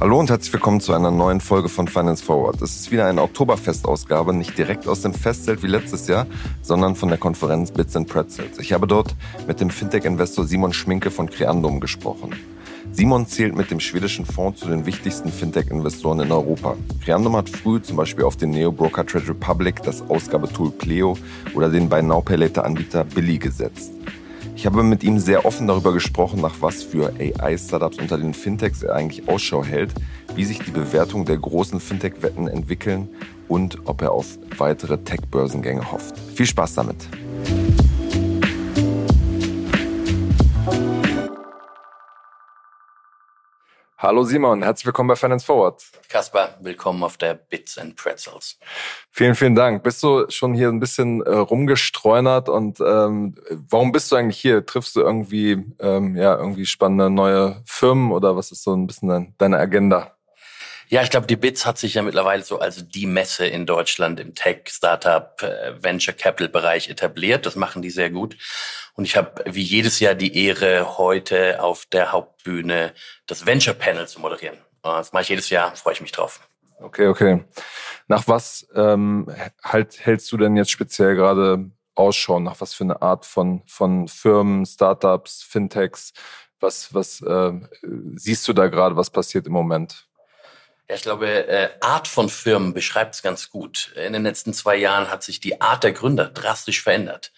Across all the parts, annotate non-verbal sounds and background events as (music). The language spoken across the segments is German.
Hallo und herzlich willkommen zu einer neuen Folge von Finance Forward. Es ist wieder eine Oktoberfestausgabe, nicht direkt aus dem Festzelt wie letztes Jahr, sondern von der Konferenz Bits and Pretzels. Ich habe dort mit dem Fintech-Investor Simon Schminke von Creandum gesprochen. Simon zählt mit dem schwedischen Fonds zu den wichtigsten Fintech-Investoren in Europa. Creandum hat früh zum Beispiel auf den Neo-Broker Trade Republic, das Ausgabetool Pleo oder den Buy Now Pay Later Anbieter Billy gesetzt. Ich habe mit ihm sehr offen darüber gesprochen, nach was für AI-Startups unter den Fintechs er eigentlich Ausschau hält, wie sich die Bewertung der großen Fintech-Wetten entwickeln und ob er auf weitere Tech-Börsengänge hofft. Viel Spaß damit! Hallo Simon, herzlich willkommen bei Finance Forward. Kaspar, willkommen auf der Bits and Pretzels. Vielen, vielen Dank. Bist du schon hier ein bisschen äh, rumgestreunert und ähm, warum bist du eigentlich hier? Triffst du irgendwie ähm, ja irgendwie spannende neue Firmen oder was ist so ein bisschen deine Agenda? Ja, ich glaube, die BITS hat sich ja mittlerweile so als die Messe in Deutschland im Tech, Startup, äh, Venture Capital Bereich etabliert. Das machen die sehr gut. Und ich habe wie jedes Jahr die Ehre, heute auf der Hauptbühne das Venture Panel zu moderieren. Das mache ich jedes Jahr, freue ich mich drauf. Okay, okay. Nach was ähm, halt hältst du denn jetzt speziell gerade Ausschau? Nach was für eine Art von, von Firmen, Startups, Fintechs? Was, was äh, siehst du da gerade, was passiert im Moment? Ich glaube, äh, Art von Firmen beschreibt es ganz gut. In den letzten zwei Jahren hat sich die Art der Gründer drastisch verändert.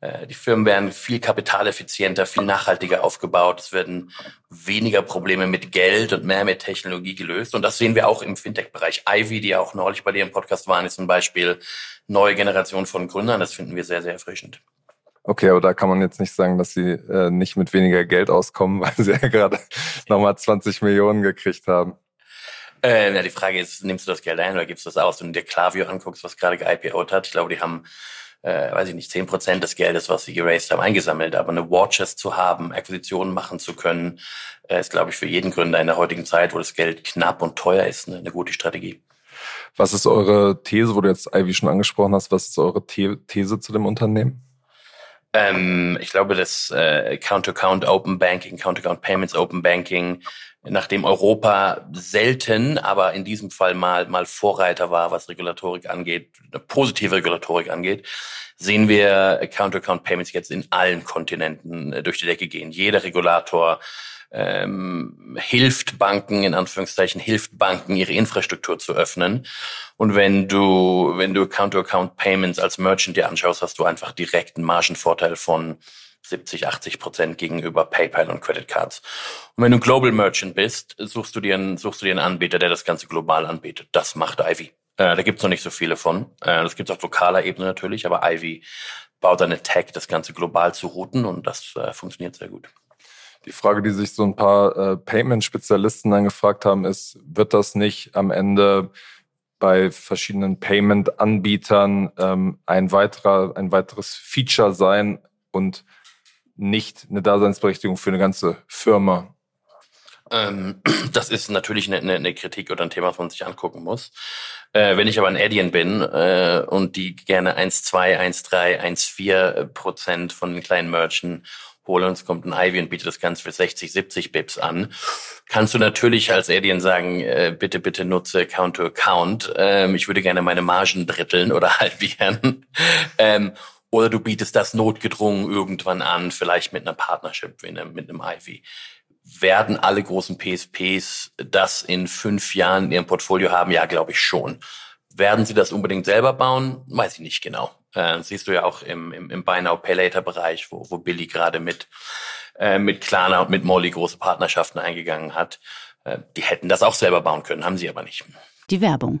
Äh, die Firmen werden viel kapitaleffizienter, viel nachhaltiger aufgebaut. Es werden weniger Probleme mit Geld und mehr mit Technologie gelöst. Und das sehen wir auch im Fintech-Bereich. Ivy, die auch neulich bei dir im Podcast waren, ist zum Beispiel neue Generation von Gründern. Das finden wir sehr, sehr erfrischend. Okay, aber da kann man jetzt nicht sagen, dass sie äh, nicht mit weniger Geld auskommen, (laughs) weil sie ja gerade nochmal 20 Millionen gekriegt haben. Äh, ja, die Frage ist, nimmst du das Geld ein oder gibst du das aus? Wenn du dir Klaviyo anguckst, was gerade ge-IPO'd hat, ich glaube, die haben äh, weiß ich nicht, zehn Prozent des Geldes, was sie geraced haben, eingesammelt. Aber eine Watches zu haben, Akquisitionen machen zu können, äh, ist, glaube ich, für jeden Gründer in der heutigen Zeit, wo das Geld knapp und teuer ist, eine, eine gute Strategie. Was ist eure These, wo du jetzt Ivy schon angesprochen hast, was ist eure The These zu dem Unternehmen? Ähm, ich glaube, das äh, Count-to-Count Open Banking, Count-to-Count Payments Open Banking, nachdem Europa selten, aber in diesem Fall mal, mal Vorreiter war, was Regulatorik angeht, positive Regulatorik angeht, sehen wir Count-to-Count-Payments jetzt in allen Kontinenten äh, durch die Decke gehen. Jeder Regulator ähm, hilft Banken, in Anführungszeichen, hilft Banken, ihre Infrastruktur zu öffnen. Und wenn du, wenn du Account-to-Account-Payments als Merchant dir anschaust, hast du einfach direkten Margenvorteil von 70, 80 Prozent gegenüber PayPal und Credit Cards. Und wenn du Global Merchant bist, suchst du dir einen, suchst du dir einen Anbieter, der das Ganze global anbietet. Das macht Ivy. Äh, da gibt's noch nicht so viele von. Äh, das gibt's auf lokaler Ebene natürlich, aber Ivy baut eine Tech, das Ganze global zu routen und das äh, funktioniert sehr gut. Die Frage, die sich so ein paar äh, Payment-Spezialisten dann gefragt haben, ist, wird das nicht am Ende bei verschiedenen Payment-Anbietern ähm, ein weiterer, ein weiteres Feature sein und nicht eine Daseinsberechtigung für eine ganze Firma? Ähm, (clears throat) das ist natürlich eine, eine, Kritik oder ein Thema, was man sich angucken muss. Äh, wenn ich aber ein Adyen bin äh, und die gerne 1,2, 1,3, 1,4 Prozent von den kleinen Merchants hole und es kommt ein Ivy und bietet das Ganze für 60, 70 Bips an, kannst du natürlich als Alien sagen, äh, bitte, bitte nutze Count to Account. Ähm, ich würde gerne meine Margen dritteln oder (laughs) halbieren. ähm, oder du bietest das notgedrungen irgendwann an, vielleicht mit einer Partnership, mit einem, mit einem Ivy. Werden alle großen PSPs das in fünf Jahren in ihrem Portfolio haben? Ja, glaube ich schon. Werden sie das unbedingt selber bauen? Weiß ich nicht genau. Äh, siehst du ja auch im, im, im Buy Now Pay Later Bereich, wo, wo Billy gerade mit, äh, mit Klarna und mit Molly große Partnerschaften eingegangen hat. Äh, die hätten das auch selber bauen können, haben sie aber nicht. Die Werbung.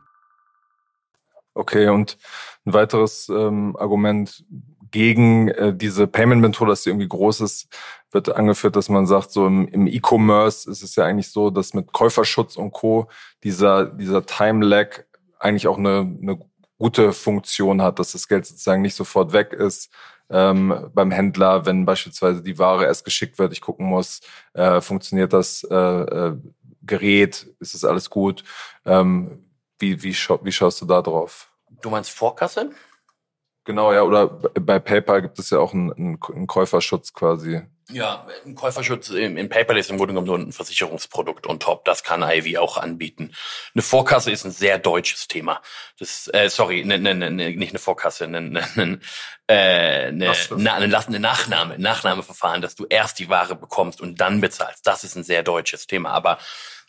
Okay, und ein weiteres ähm, Argument gegen äh, diese Payment-Methode, dass sie irgendwie groß ist, wird angeführt, dass man sagt, so im, im E-Commerce ist es ja eigentlich so, dass mit Käuferschutz und Co. dieser, dieser Time-Lag eigentlich auch eine, eine gute Funktion hat, dass das Geld sozusagen nicht sofort weg ist ähm, beim Händler, wenn beispielsweise die Ware erst geschickt wird, ich gucken muss, äh, funktioniert das äh, äh, Gerät, ist das alles gut? Ähm, wie, wie, scha wie schaust du da drauf? Du meinst Vorkasse? Genau, ja, oder bei PayPal gibt es ja auch einen, einen Käuferschutz quasi. Ja, ein Käuferschutz im, im PayPal ist im Grunde genommen nur ein Versicherungsprodukt und top. Das kann Ivy auch anbieten. Eine Vorkasse ist ein sehr deutsches Thema. Das, äh, sorry, ne, ne, ne, nicht eine Vorkasse, eine, ne, ne, äh, ne, na, eine, eine Nachnahme, Nachnahmeverfahren, dass du erst die Ware bekommst und dann bezahlst. Das ist ein sehr deutsches Thema. Aber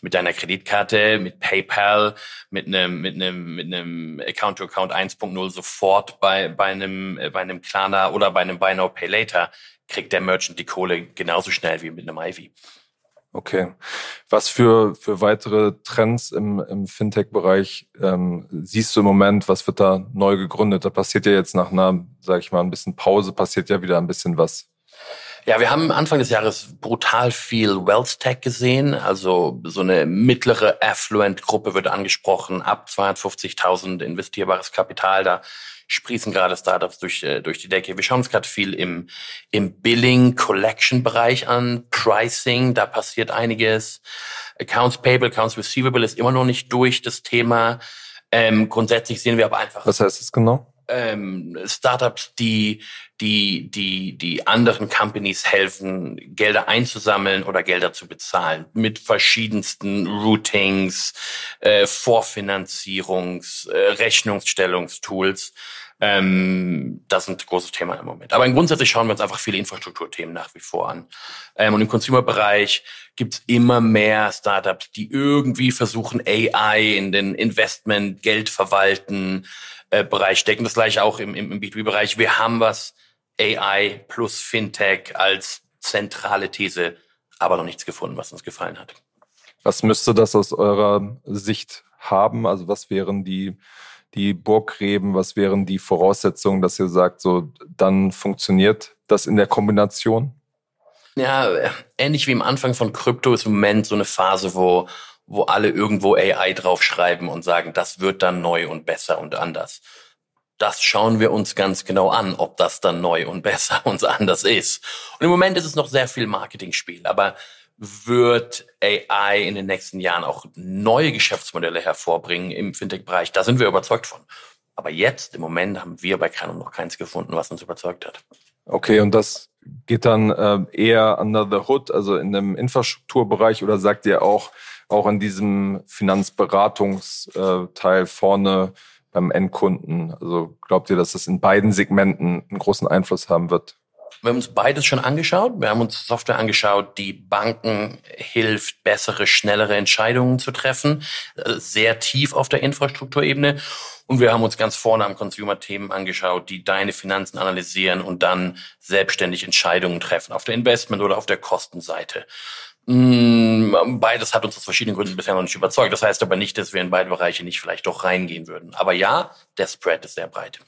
mit deiner Kreditkarte, mit PayPal, mit einem mit einem mit einem Account to Account 1.0 sofort bei bei einem äh, bei einem Klarna oder bei einem Buy Now Pay Later kriegt der Merchant die Kohle genauso schnell wie mit einem Ivy. Okay. Was für, für weitere Trends im, im Fintech-Bereich ähm, siehst du im Moment? Was wird da neu gegründet? Da passiert ja jetzt nach einer, sag ich mal, ein bisschen Pause, passiert ja wieder ein bisschen was. Ja, wir haben Anfang des Jahres brutal viel Wealth Tech gesehen. Also so eine mittlere Affluent-Gruppe wird angesprochen, ab 250.000 investierbares Kapital. Da sprießen gerade Startups durch, äh, durch die Decke. Wir schauen uns gerade viel im, im Billing-Collection-Bereich an, Pricing, da passiert einiges. Accounts Payable, Accounts Receivable ist immer noch nicht durch, das Thema. Ähm, grundsätzlich sehen wir aber einfach. Was heißt das genau? ähm, Startups, die, die, die, die anderen Companies helfen, Gelder einzusammeln oder Gelder zu bezahlen. Mit verschiedensten Routings, äh, Vorfinanzierungs-, äh, Rechnungsstellungstools. Ähm, das sind ein großes Thema im Moment. Aber grundsätzlich schauen wir uns einfach viele Infrastrukturthemen nach wie vor an. Ähm, und im Consumer-Bereich gibt's immer mehr Startups, die irgendwie versuchen, AI in den Investment, Geld verwalten, äh, Bereich stecken. Das gleiche auch im, im, im B2B-Bereich. Wir haben was AI plus Fintech als zentrale These, aber noch nichts gefunden, was uns gefallen hat. Was müsste das aus eurer Sicht haben? Also was wären die, die Burggräben, was wären die Voraussetzungen, dass ihr sagt, so dann funktioniert das in der Kombination? Ja, ähnlich wie im Anfang von Krypto ist im Moment so eine Phase, wo wo alle irgendwo AI draufschreiben und sagen, das wird dann neu und besser und anders. Das schauen wir uns ganz genau an, ob das dann neu und (laughs) besser und anders ist. Und im Moment ist es noch sehr viel Marketingspiel, aber wird AI in den nächsten Jahren auch neue Geschäftsmodelle hervorbringen im Fintech-Bereich? Da sind wir überzeugt von. Aber jetzt, im Moment, haben wir bei Canon noch keins gefunden, was uns überzeugt hat. Okay, und das geht dann äh, eher under the hood, also in dem Infrastrukturbereich, oder sagt ihr auch, auch in diesem Finanzberatungsteil vorne beim Endkunden? Also glaubt ihr, dass das in beiden Segmenten einen großen Einfluss haben wird? Wir haben uns beides schon angeschaut. Wir haben uns Software angeschaut, die Banken hilft, bessere, schnellere Entscheidungen zu treffen, äh, sehr tief auf der Infrastrukturebene. Und wir haben uns ganz vorne am Consumer-Themen angeschaut, die deine Finanzen analysieren und dann selbstständig Entscheidungen treffen auf der Investment- oder auf der Kostenseite. Mm, beides hat uns aus verschiedenen Gründen bisher noch nicht überzeugt. Das heißt aber nicht, dass wir in beide Bereiche nicht vielleicht doch reingehen würden. Aber ja, der Spread ist sehr breit.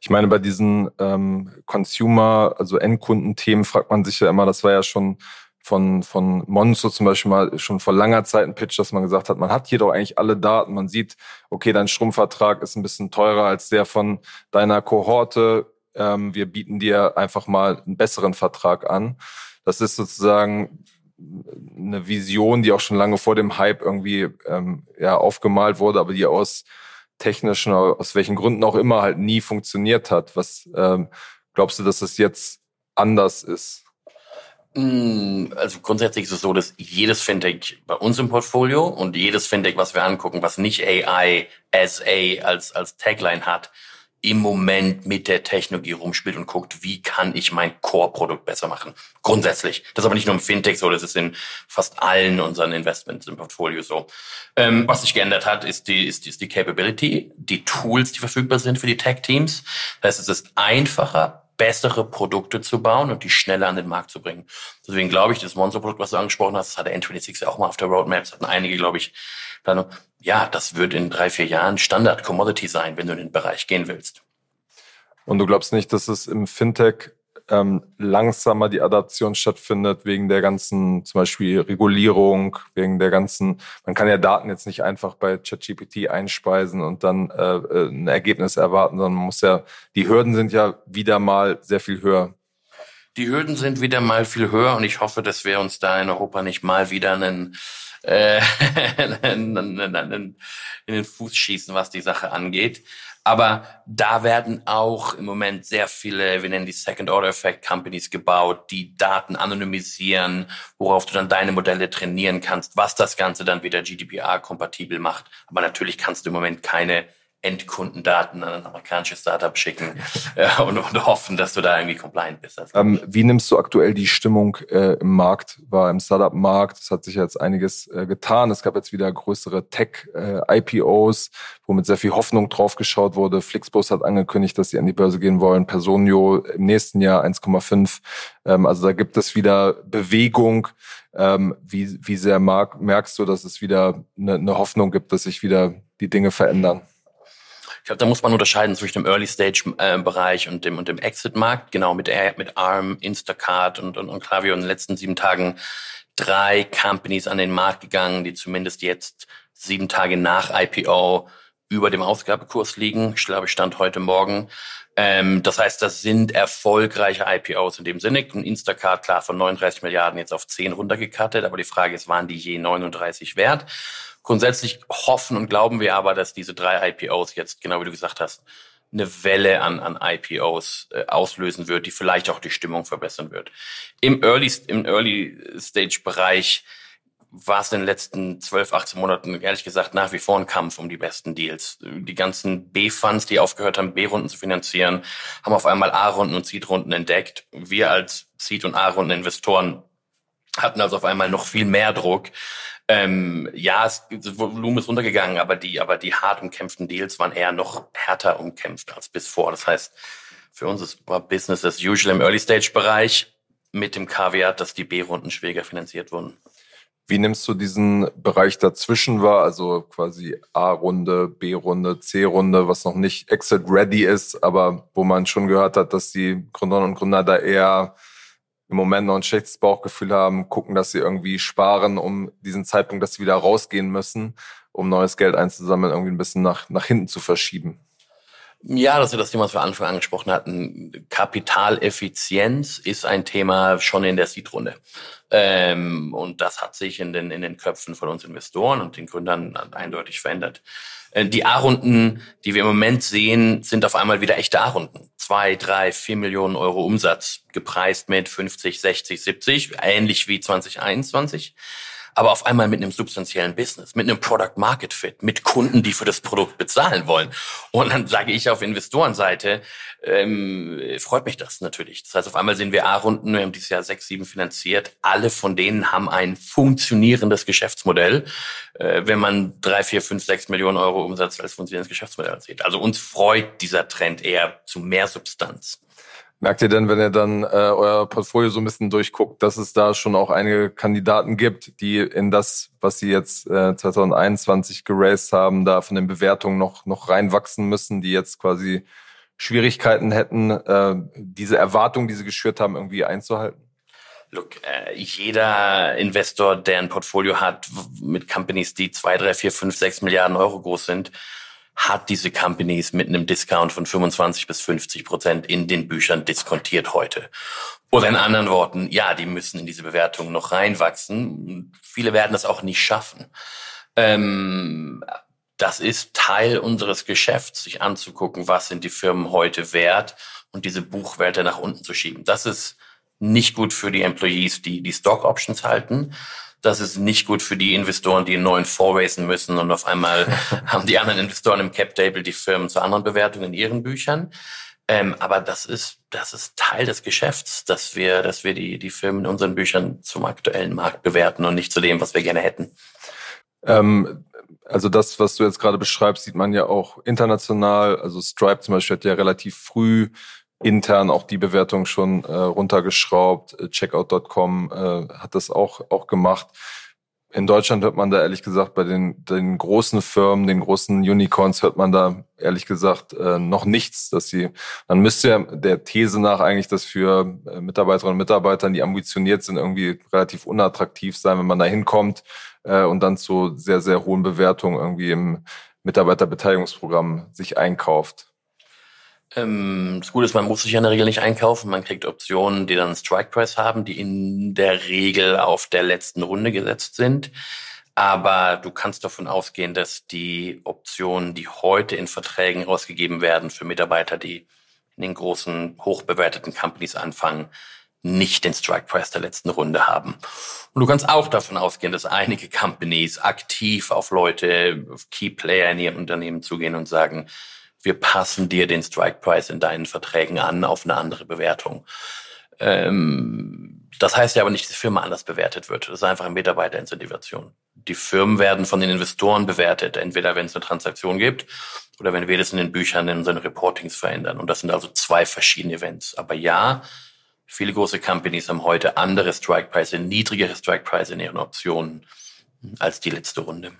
Ich meine, bei diesen ähm, Consumer, also Endkundenthemen fragt man sich ja immer, das war ja schon von, von Monzo zum Beispiel mal schon vor langer Zeit ein Pitch, dass man gesagt hat, man hat hier doch eigentlich alle Daten. Man sieht, okay, dein Stromvertrag ist ein bisschen teurer als der von deiner Kohorte. Ähm, wir bieten dir einfach mal einen besseren Vertrag an. Das ist sozusagen eine Vision, die auch schon lange vor dem Hype irgendwie ähm, ja, aufgemalt wurde, aber die aus technischen, aus welchen Gründen auch immer halt nie funktioniert hat. Was ähm, glaubst du, dass das jetzt anders ist? Mm, also grundsätzlich ist es so, dass jedes Fintech bei uns im Portfolio und jedes Fintech, was wir angucken, was nicht AI as A als, als Tagline hat, im Moment mit der Technologie rumspielt und guckt, wie kann ich mein Core-Produkt besser machen. Grundsätzlich. Das ist aber nicht nur im Fintech so, das ist in fast allen unseren Investments im Portfolio so. Ähm, was sich geändert hat, ist die, ist, ist die Capability, die Tools, die verfügbar sind für die Tech-Teams. Das heißt, es ist einfacher, bessere Produkte zu bauen und die schneller an den Markt zu bringen. Deswegen glaube ich, das Monster-Produkt, was du angesprochen hast, das hatte N26 ja auch mal auf der Roadmap, das hatten einige, glaube ich, dann, ja, das wird in drei, vier Jahren Standard-Commodity sein, wenn du in den Bereich gehen willst. Und du glaubst nicht, dass es im Fintech ähm, langsamer die Adaption stattfindet wegen der ganzen, zum Beispiel Regulierung, wegen der ganzen, man kann ja Daten jetzt nicht einfach bei ChatGPT einspeisen und dann äh, äh, ein Ergebnis erwarten, sondern man muss ja, die Hürden sind ja wieder mal sehr viel höher. Die Hürden sind wieder mal viel höher und ich hoffe, dass wir uns da in Europa nicht mal wieder einen äh, (laughs) in den Fuß schießen, was die Sache angeht. Aber da werden auch im Moment sehr viele, wir nennen die Second-Order-Effect-Companies gebaut, die Daten anonymisieren, worauf du dann deine Modelle trainieren kannst, was das Ganze dann wieder GDPR-kompatibel macht. Aber natürlich kannst du im Moment keine Endkundendaten an ein amerikanisches Startup schicken (laughs) äh, und, und, hoffen, dass du da irgendwie compliant bist. Ähm, wie nimmst du aktuell die Stimmung äh, im Markt, war im Startup-Markt? Es hat sich jetzt einiges äh, getan. Es gab jetzt wieder größere Tech-IPOs, äh, wo mit sehr viel Hoffnung drauf geschaut wurde. Flixbus hat angekündigt, dass sie an die Börse gehen wollen. Personio im nächsten Jahr 1,5. Ähm, also da gibt es wieder Bewegung. Ähm, wie, wie sehr mag, merkst du, dass es wieder eine, eine Hoffnung gibt, dass sich wieder die Dinge verändern? Ich glaube, da muss man unterscheiden zwischen dem Early-Stage-Bereich und dem, und dem Exit-Markt. Genau, mit, mit ARM, Instacart und, und, und Klaviyo in den letzten sieben Tagen drei Companies an den Markt gegangen, die zumindest jetzt sieben Tage nach IPO über dem Ausgabekurs liegen. Ich glaube, Stand heute Morgen. Ähm, das heißt, das sind erfolgreiche IPOs in dem Sinne. Ein Instacart, klar, von 39 Milliarden jetzt auf 10 runtergekattet. Aber die Frage ist, waren die je 39 wert? Grundsätzlich hoffen und glauben wir aber, dass diese drei IPOs jetzt, genau wie du gesagt hast, eine Welle an, an IPOs äh, auslösen wird, die vielleicht auch die Stimmung verbessern wird. Im Early, im Early Stage Bereich war es in den letzten 12, 18 Monaten ehrlich gesagt nach wie vor ein Kampf um die besten Deals. Die ganzen B-Funds, die aufgehört haben, B-Runden zu finanzieren, haben auf einmal A-Runden und Seed-Runden entdeckt. Wir als Seed- und A-Runden-Investoren hatten also auf einmal noch viel mehr Druck, ähm, ja, es, das Volumen ist runtergegangen, aber die, aber die hart umkämpften Deals waren eher noch härter umkämpft als bis vor. Das heißt, für uns ist Business as usual im Early-Stage-Bereich mit dem Kaviar, dass die B-Runden schwieriger finanziert wurden. Wie nimmst du diesen Bereich dazwischen wahr, also quasi A-Runde, B-Runde, C-Runde, was noch nicht exit-ready ist, aber wo man schon gehört hat, dass die Gründerinnen und Gründer da eher im Moment noch ein schlechtes Bauchgefühl haben, gucken, dass sie irgendwie sparen, um diesen Zeitpunkt, dass sie wieder rausgehen müssen, um neues Geld einzusammeln, irgendwie ein bisschen nach, nach hinten zu verschieben. Ja, das ist das Thema, was wir Anfang angesprochen hatten. Kapitaleffizienz ist ein Thema schon in der Seed-Runde. Ähm, und das hat sich in den, in den Köpfen von uns Investoren und den Gründern eindeutig verändert. Äh, die A-Runden, die wir im Moment sehen, sind auf einmal wieder echte A-Runden. Zwei, drei, vier Millionen Euro Umsatz, gepreist mit 50, 60, 70, ähnlich wie 2021 aber auf einmal mit einem substanziellen Business, mit einem Product Market Fit, mit Kunden, die für das Produkt bezahlen wollen. Und dann sage ich auf Investorenseite, ähm, freut mich das natürlich. Das heißt, auf einmal sehen wir A-Runden, wir haben dieses Jahr sechs, sieben finanziert. Alle von denen haben ein funktionierendes Geschäftsmodell, äh, wenn man drei, vier, fünf, sechs Millionen Euro Umsatz als funktionierendes Geschäftsmodell sieht. Also uns freut dieser Trend eher zu mehr Substanz. Merkt ihr denn, wenn ihr dann äh, euer Portfolio so ein bisschen durchguckt, dass es da schon auch einige Kandidaten gibt, die in das, was sie jetzt äh, 2021 geraced haben, da von den Bewertungen noch, noch reinwachsen müssen, die jetzt quasi Schwierigkeiten hätten, äh, diese Erwartungen, die sie geschürt haben, irgendwie einzuhalten? Look, äh, jeder Investor, der ein Portfolio hat mit Companies, die zwei, drei, vier, fünf, sechs Milliarden Euro groß sind, hat diese Companies mit einem Discount von 25 bis 50 Prozent in den Büchern diskontiert heute. Oder in anderen Worten, ja, die müssen in diese Bewertung noch reinwachsen. Viele werden das auch nicht schaffen. Ähm, das ist Teil unseres Geschäfts, sich anzugucken, was sind die Firmen heute wert und diese Buchwerte nach unten zu schieben. Das ist nicht gut für die Employees, die die Stock Options halten. Das ist nicht gut für die Investoren, die einen neuen vorracen müssen und auf einmal (laughs) haben die anderen Investoren im Cap Table die Firmen zu anderen Bewertungen in ihren Büchern. Ähm, aber das ist, das ist Teil des Geschäfts, dass wir, dass wir die, die Firmen in unseren Büchern zum aktuellen Markt bewerten und nicht zu dem, was wir gerne hätten. Ähm, also das, was du jetzt gerade beschreibst, sieht man ja auch international. Also Stripe zum Beispiel hat ja relativ früh intern auch die Bewertung schon äh, runtergeschraubt. Checkout.com äh, hat das auch, auch gemacht. In Deutschland hört man da ehrlich gesagt bei den, den großen Firmen, den großen Unicorns hört man da ehrlich gesagt äh, noch nichts, dass sie, dann müsste ja der These nach eigentlich das für äh, Mitarbeiterinnen und Mitarbeiter, die ambitioniert sind, irgendwie relativ unattraktiv sein, wenn man da hinkommt äh, und dann zu sehr, sehr hohen Bewertungen irgendwie im Mitarbeiterbeteiligungsprogramm sich einkauft. Ähm, das Gute ist, man muss sich ja in der Regel nicht einkaufen. Man kriegt Optionen, die dann Strike Price haben, die in der Regel auf der letzten Runde gesetzt sind. Aber du kannst davon ausgehen, dass die Optionen, die heute in Verträgen ausgegeben werden für Mitarbeiter, die in den großen, hochbewerteten Companies anfangen, nicht den Strike Price der letzten Runde haben. Und du kannst auch davon ausgehen, dass einige Companies aktiv auf Leute, auf Key Player in ihrem Unternehmen zugehen und sagen, wir passen dir den Strike Price in deinen Verträgen an auf eine andere Bewertung. Ähm, das heißt ja aber nicht, dass die Firma anders bewertet wird. Das ist einfach eine Mitarbeiterincentivation. Die Firmen werden von den Investoren bewertet, entweder wenn es eine Transaktion gibt oder wenn wir das in den Büchern in unseren Reportings verändern. Und das sind also zwei verschiedene Events. Aber ja, viele große Companies haben heute andere Strike-Preise, niedrigere Strike-Preise in ihren Optionen als die letzte Runde.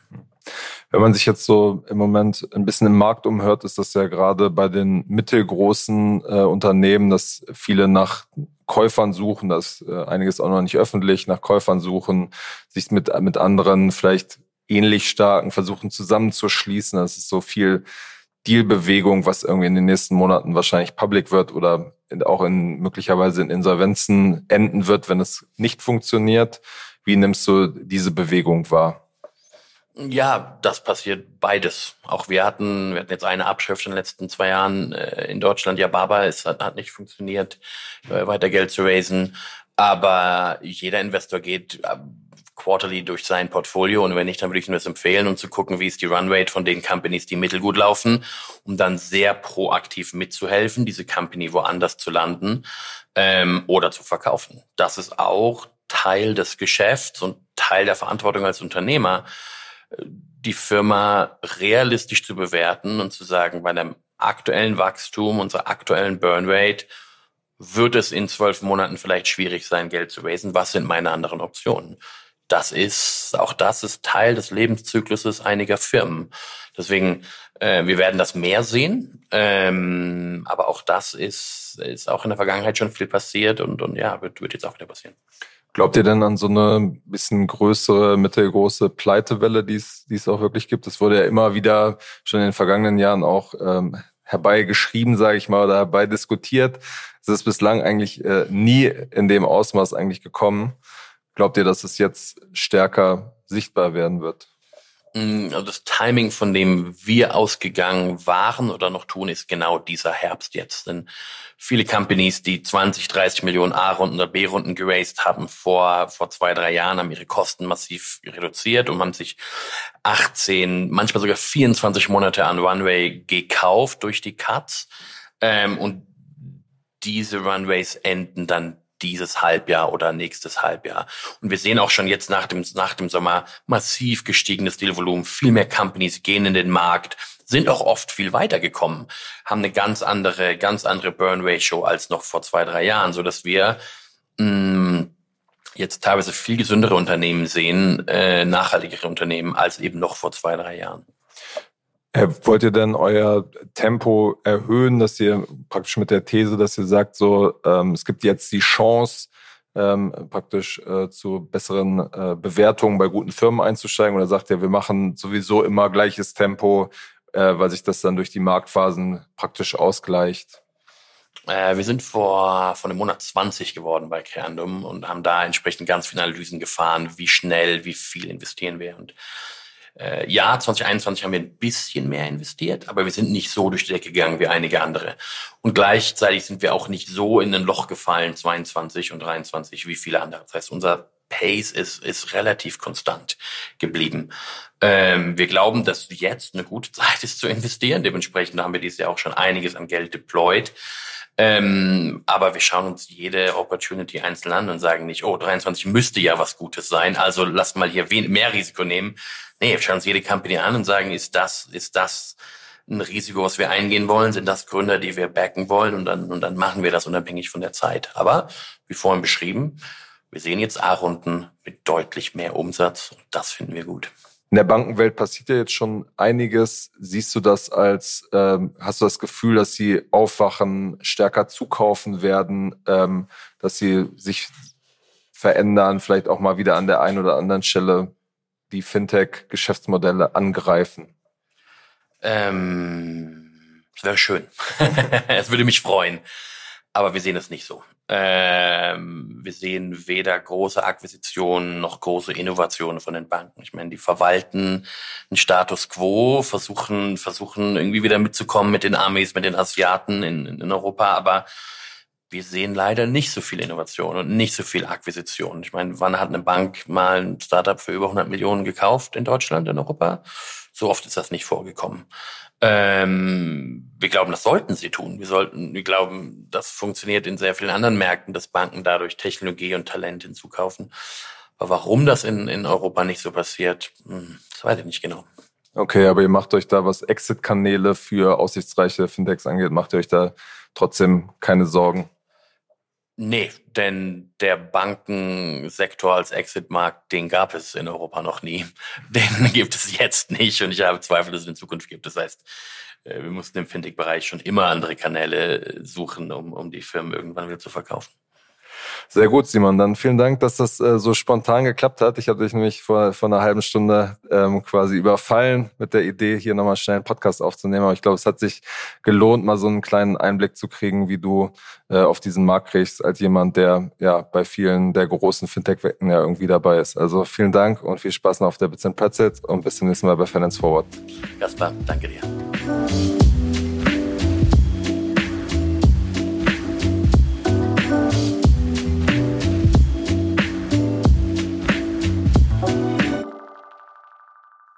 Wenn man sich jetzt so im Moment ein bisschen im Markt umhört, ist das ja gerade bei den mittelgroßen äh, Unternehmen, dass viele nach Käufern suchen, dass äh, einiges auch noch nicht öffentlich, nach Käufern suchen, sich mit, mit anderen vielleicht ähnlich starken versuchen zusammenzuschließen. Das ist so viel Dealbewegung, was irgendwie in den nächsten Monaten wahrscheinlich public wird oder auch in möglicherweise in Insolvenzen enden wird, wenn es nicht funktioniert. Wie nimmst du diese Bewegung wahr? Ja, das passiert beides. Auch wir hatten, wir hatten jetzt eine Abschrift in den letzten zwei Jahren äh, in Deutschland. Ja, Baba, es hat, hat nicht funktioniert, äh, weiter Geld zu raisen. Aber jeder Investor geht äh, quarterly durch sein Portfolio und wenn nicht, dann würde ich nur das empfehlen, um zu gucken, wie ist die Runrate von den Companies, die mittelgut laufen, um dann sehr proaktiv mitzuhelfen, diese Company woanders zu landen ähm, oder zu verkaufen. Das ist auch Teil des Geschäfts und Teil der Verantwortung als Unternehmer die Firma realistisch zu bewerten und zu sagen, bei einem aktuellen Wachstum, unserer aktuellen Burn Rate, wird es in zwölf Monaten vielleicht schwierig sein, Geld zu raisen. Was sind meine anderen Optionen? Das ist, auch das ist Teil des Lebenszykluses einiger Firmen. Deswegen, äh, wir werden das mehr sehen. Ähm, aber auch das ist, ist auch in der Vergangenheit schon viel passiert und, und ja, wird, wird jetzt auch wieder passieren. Glaubt ihr denn an so eine bisschen größere, mittelgroße Pleitewelle, die es, die es auch wirklich gibt? Es wurde ja immer wieder schon in den vergangenen Jahren auch ähm, herbeigeschrieben, sage ich mal, oder herbei diskutiert. Es ist bislang eigentlich äh, nie in dem Ausmaß eigentlich gekommen. Glaubt ihr, dass es jetzt stärker sichtbar werden wird? Mm, also das Timing, von dem wir ausgegangen waren oder noch tun, ist genau dieser Herbst jetzt. Denn viele Companies, die 20, 30 Millionen A-Runden oder B-Runden geraced haben vor, vor zwei, drei Jahren, haben ihre Kosten massiv reduziert und haben sich 18, manchmal sogar 24 Monate an Runway gekauft durch die Cuts. Ähm, und diese Runways enden dann dieses Halbjahr oder nächstes Halbjahr. Und wir sehen auch schon jetzt nach dem, nach dem Sommer massiv gestiegenes Dealvolumen. Viel mehr Companies gehen in den Markt, sind auch oft viel weitergekommen, haben eine ganz andere, ganz andere Burn Ratio als noch vor zwei, drei Jahren, so dass wir mh, mm, jetzt teilweise viel gesündere Unternehmen sehen, äh, nachhaltigere Unternehmen als eben noch vor zwei, drei Jahren. Äh, wollt ihr denn euer Tempo erhöhen, dass ihr praktisch mit der These, dass ihr sagt, so ähm, es gibt jetzt die Chance, ähm, praktisch äh, zu besseren äh, Bewertungen bei guten Firmen einzusteigen? Oder sagt ihr, wir machen sowieso immer gleiches Tempo, äh, weil sich das dann durch die Marktphasen praktisch ausgleicht? Äh, wir sind vor, vor einem Monat 20 geworden bei Kerndum und haben da entsprechend ganz viele Analysen gefahren, wie schnell, wie viel investieren wir. Und äh, ja, 2021 haben wir ein bisschen mehr investiert, aber wir sind nicht so durch die Decke gegangen wie einige andere. Und gleichzeitig sind wir auch nicht so in ein Loch gefallen, 22 und 23, wie viele andere. Das heißt, unser Pace ist, ist relativ konstant geblieben. Ähm, wir glauben, dass jetzt eine gute Zeit ist zu investieren. Dementsprechend haben wir dieses Jahr auch schon einiges an Geld deployed. Ähm, aber wir schauen uns jede Opportunity einzeln an und sagen nicht, oh, 23 müsste ja was Gutes sein, also lass mal hier mehr Risiko nehmen. Nee, schauen uns jede Company an und sagen, ist das, ist das ein Risiko, was wir eingehen wollen? Sind das Gründer, die wir backen wollen? Und dann, und dann machen wir das unabhängig von der Zeit. Aber, wie vorhin beschrieben, wir sehen jetzt A-Runden mit deutlich mehr Umsatz und das finden wir gut. In der Bankenwelt passiert ja jetzt schon einiges. Siehst du das als, ähm, hast du das Gefühl, dass sie aufwachen, stärker zukaufen werden, ähm, dass sie sich verändern, vielleicht auch mal wieder an der einen oder anderen Stelle die Fintech-Geschäftsmodelle angreifen? Ähm, das wäre schön. (laughs) es würde mich freuen. Aber wir sehen es nicht so. Ähm, wir sehen weder große Akquisitionen noch große Innovationen von den Banken. Ich meine, die verwalten einen Status quo, versuchen, versuchen irgendwie wieder mitzukommen mit den Amis, mit den Asiaten in, in Europa, aber wir sehen leider nicht so viel Innovation und nicht so viel Akquisition. Ich meine, wann hat eine Bank mal ein Startup für über 100 Millionen gekauft in Deutschland, in Europa? So oft ist das nicht vorgekommen. Ähm, wir glauben, das sollten sie tun. Wir sollten, wir glauben, das funktioniert in sehr vielen anderen Märkten, dass Banken dadurch Technologie und Talent hinzukaufen. Aber warum das in, in Europa nicht so passiert, hm, das weiß ich nicht genau. Okay, aber ihr macht euch da, was Exit-Kanäle für aussichtsreiche Fintechs angeht, macht ihr euch da trotzdem keine Sorgen? Nee, denn der Bankensektor als Exit-Markt, den gab es in Europa noch nie. (laughs) Den gibt es jetzt nicht und ich habe Zweifel, dass es in Zukunft gibt. Das heißt, äh, wir mussten im Fintech-Bereich schon immer andere Kanäle suchen, um, um die Firmen irgendwann wieder zu verkaufen. Sehr gut, Simon. Dann vielen Dank, dass das äh, so spontan geklappt hat. Ich habe dich nämlich vor, vor einer halben Stunde ähm, quasi überfallen mit der Idee, hier nochmal schnell einen Podcast aufzunehmen. Aber ich glaube, es hat sich gelohnt, mal so einen kleinen Einblick zu kriegen, wie du äh, auf diesen Markt kriegst, als jemand, der ja bei vielen der großen Fintech-Wecken ja irgendwie dabei ist. Also vielen Dank und viel Spaß noch auf der Bits Pretzels und bis zum nächsten Mal bei Finance Forward. Gaspar, danke dir.